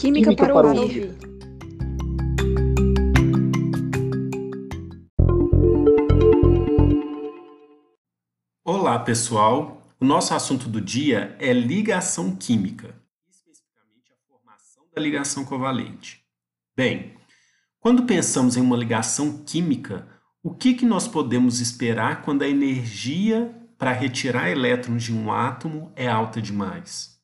Química, Química para, para ouvir. ouvir. Olá, pessoal. O nosso assunto do dia é ligação química, especificamente a formação da ligação covalente. Bem, quando pensamos em uma ligação química, o que, que nós podemos esperar quando a energia para retirar elétrons de um átomo é alta demais?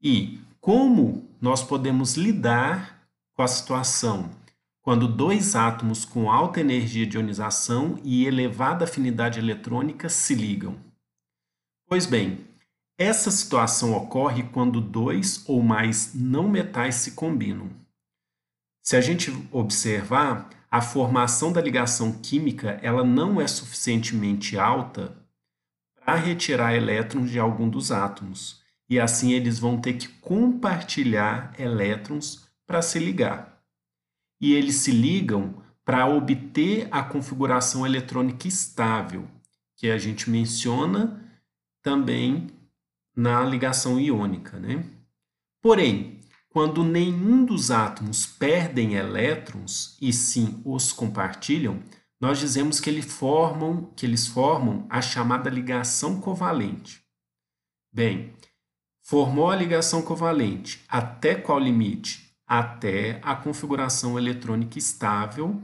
E como nós podemos lidar com a situação quando dois átomos com alta energia de ionização e elevada afinidade eletrônica se ligam? Pois bem, essa situação ocorre quando dois ou mais não metais se combinam. Se a gente observar, a formação da ligação química ela não é suficientemente alta para retirar elétrons de algum dos átomos e assim eles vão ter que compartilhar elétrons para se ligar. E eles se ligam para obter a configuração eletrônica estável, que a gente menciona também na ligação iônica. Né? Porém, quando nenhum dos átomos perdem elétrons e sim os compartilham, nós dizemos que, formam, que eles formam a chamada ligação covalente. Bem, Formou a ligação covalente. Até qual limite? Até a configuração eletrônica estável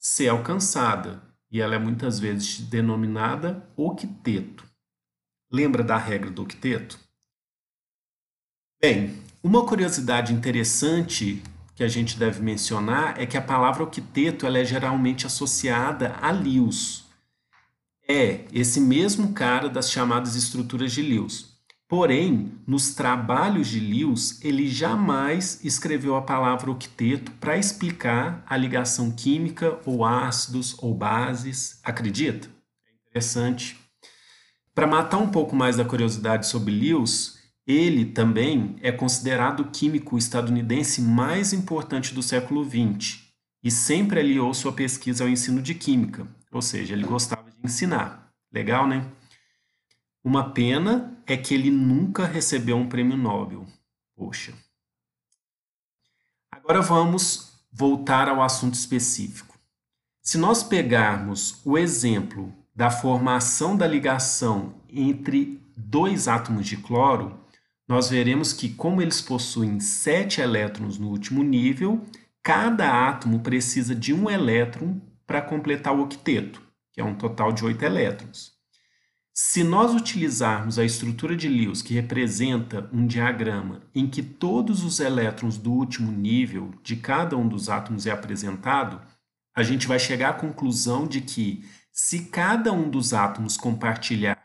ser alcançada. E ela é muitas vezes denominada octeto. Lembra da regra do octeto? Bem, uma curiosidade interessante que a gente deve mencionar é que a palavra octeto ela é geralmente associada a Lewis. É esse mesmo cara das chamadas estruturas de Lewis. Porém, nos trabalhos de Lewis, ele jamais escreveu a palavra octeto para explicar a ligação química ou ácidos ou bases. Acredita? É interessante. Para matar um pouco mais da curiosidade sobre Lewis, ele também é considerado o químico estadunidense mais importante do século XX e sempre aliou sua pesquisa ao ensino de química, ou seja, ele gostava de ensinar. Legal, né? Uma pena é que ele nunca recebeu um prêmio Nobel. Poxa. Agora vamos voltar ao assunto específico. Se nós pegarmos o exemplo da formação da ligação entre dois átomos de cloro, nós veremos que, como eles possuem sete elétrons no último nível, cada átomo precisa de um elétron para completar o octeto, que é um total de oito elétrons. Se nós utilizarmos a estrutura de Lewis, que representa um diagrama em que todos os elétrons do último nível de cada um dos átomos é apresentado, a gente vai chegar à conclusão de que, se cada um dos átomos compartilhar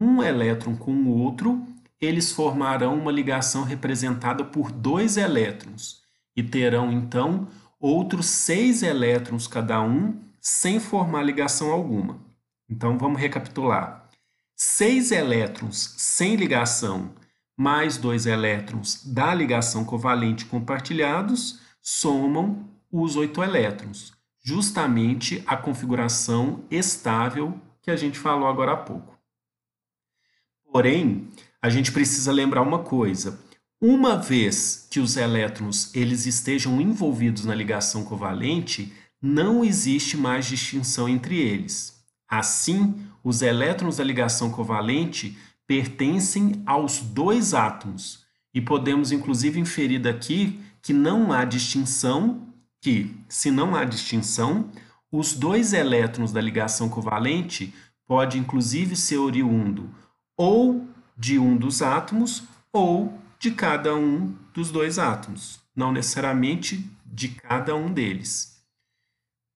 um elétron com o outro, eles formarão uma ligação representada por dois elétrons e terão então outros seis elétrons cada um, sem formar ligação alguma. Então vamos recapitular. Seis elétrons sem ligação mais dois elétrons da ligação covalente compartilhados somam os oito elétrons, justamente a configuração estável que a gente falou agora há pouco. Porém, a gente precisa lembrar uma coisa. Uma vez que os elétrons eles estejam envolvidos na ligação covalente, não existe mais distinção entre eles. Assim, os elétrons da ligação covalente pertencem aos dois átomos e podemos inclusive inferir daqui que não há distinção, que se não há distinção, os dois elétrons da ligação covalente pode inclusive ser oriundo ou de um dos átomos ou de cada um dos dois átomos, não necessariamente de cada um deles.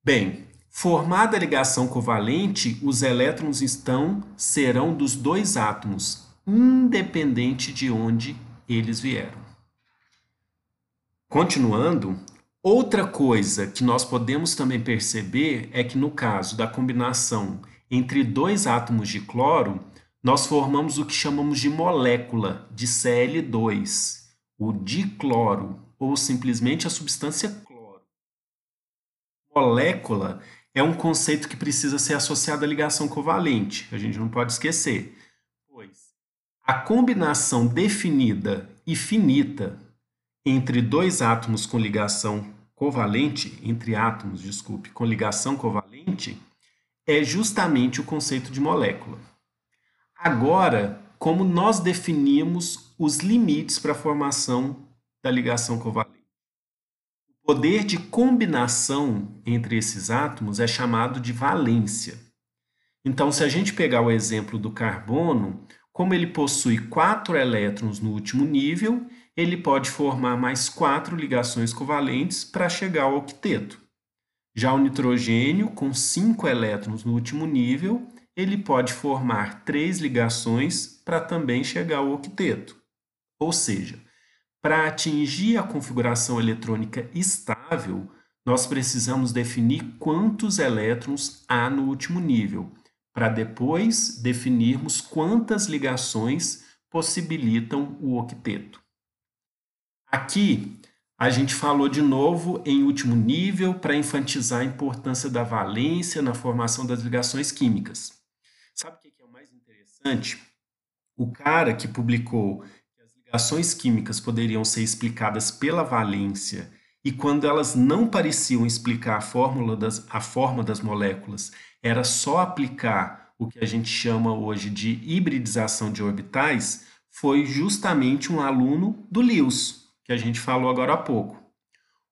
Bem, Formada a ligação covalente, os elétrons estão serão dos dois átomos, independente de onde eles vieram. Continuando, outra coisa que nós podemos também perceber é que no caso da combinação entre dois átomos de cloro, nós formamos o que chamamos de molécula de Cl2, o dicloro, ou simplesmente a substância cloro. Molécula é um conceito que precisa ser associado à ligação covalente, a gente não pode esquecer. Pois a combinação definida e finita entre dois átomos com ligação covalente, entre átomos, desculpe, com ligação covalente, é justamente o conceito de molécula. Agora, como nós definimos os limites para a formação da ligação covalente? O poder de combinação entre esses átomos é chamado de valência. Então, se a gente pegar o exemplo do carbono, como ele possui quatro elétrons no último nível, ele pode formar mais quatro ligações covalentes para chegar ao octeto. Já o nitrogênio, com cinco elétrons no último nível, ele pode formar três ligações para também chegar ao octeto. Ou seja, para atingir a configuração eletrônica estável, nós precisamos definir quantos elétrons há no último nível, para depois definirmos quantas ligações possibilitam o octeto. Aqui a gente falou de novo em último nível para enfatizar a importância da valência na formação das ligações químicas. Sabe o que é o mais interessante? O cara que publicou ligações químicas poderiam ser explicadas pela valência e quando elas não pareciam explicar a fórmula das, a forma das moléculas, era só aplicar o que a gente chama hoje de hibridização de orbitais, foi justamente um aluno do Lewis, que a gente falou agora há pouco.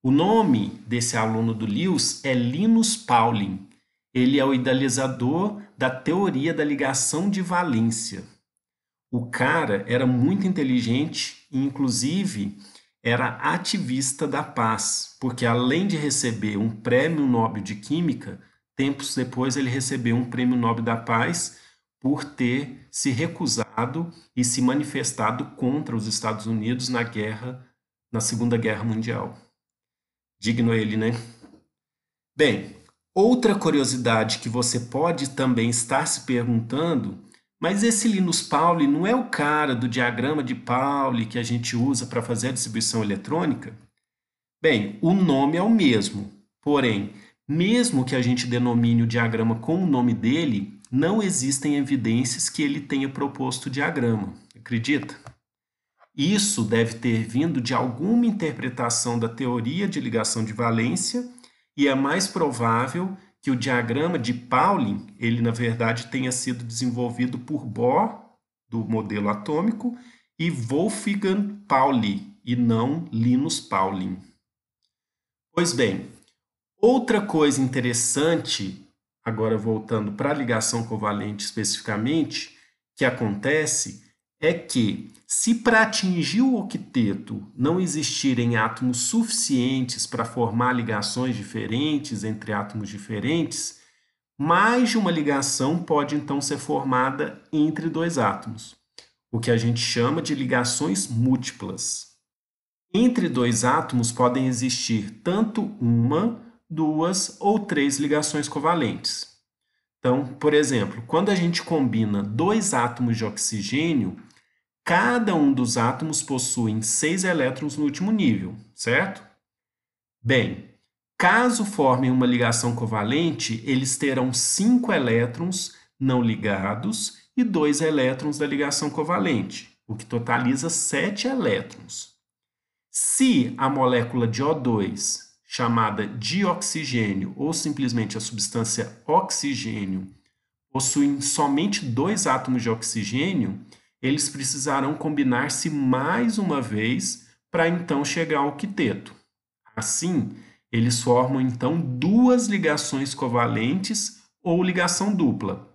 O nome desse aluno do Lewis é Linus Pauling. Ele é o idealizador da teoria da ligação de valência. O cara era muito inteligente e, inclusive, era ativista da paz, porque além de receber um prêmio Nobel de Química, tempos depois ele recebeu um prêmio Nobel da Paz por ter se recusado e se manifestado contra os Estados Unidos na guerra, na Segunda Guerra Mundial. Digno ele, né? Bem, Outra curiosidade que você pode também estar se perguntando, mas esse Linus Pauling não é o cara do diagrama de Pauli que a gente usa para fazer a distribuição eletrônica? Bem, o nome é o mesmo, porém, mesmo que a gente denomine o diagrama com o nome dele, não existem evidências que ele tenha proposto o diagrama. Acredita? Isso deve ter vindo de alguma interpretação da teoria de ligação de valência e é mais provável que o diagrama de Pauling, ele na verdade tenha sido desenvolvido por Bohr, do modelo atômico, e Wolfgang Pauli, e não Linus Pauling. Pois bem, outra coisa interessante, agora voltando para a ligação covalente especificamente, que acontece é que, se para atingir o octeto não existirem átomos suficientes para formar ligações diferentes entre átomos diferentes, mais de uma ligação pode então ser formada entre dois átomos, o que a gente chama de ligações múltiplas. Entre dois átomos podem existir tanto uma, duas ou três ligações covalentes. Então, por exemplo, quando a gente combina dois átomos de oxigênio, Cada um dos átomos possui seis elétrons no último nível, certo? Bem, caso formem uma ligação covalente, eles terão cinco elétrons não ligados e dois elétrons da ligação covalente, o que totaliza sete elétrons. Se a molécula de O2, chamada de oxigênio ou simplesmente a substância oxigênio, possui somente dois átomos de oxigênio, eles precisarão combinar-se mais uma vez para então chegar ao quiteto. Assim, eles formam então duas ligações covalentes ou ligação dupla.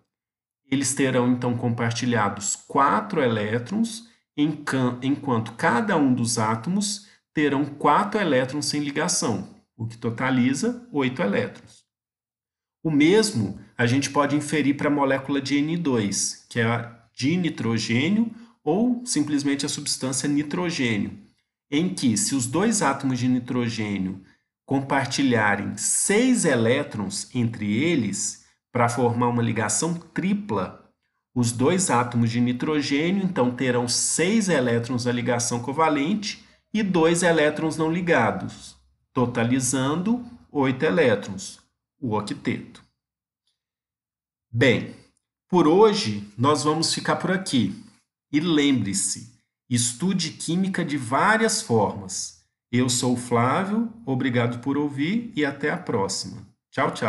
Eles terão então compartilhados quatro elétrons, enquanto cada um dos átomos terão quatro elétrons sem ligação, o que totaliza oito elétrons. O mesmo a gente pode inferir para a molécula de N2, que é de nitrogênio ou simplesmente a substância nitrogênio, em que, se os dois átomos de nitrogênio compartilharem seis elétrons entre eles para formar uma ligação tripla, os dois átomos de nitrogênio então terão seis elétrons da ligação covalente e dois elétrons não ligados, totalizando oito elétrons, o octeto. Bem, por hoje, nós vamos ficar por aqui. E lembre-se, estude química de várias formas. Eu sou o Flávio, obrigado por ouvir e até a próxima. Tchau, tchau.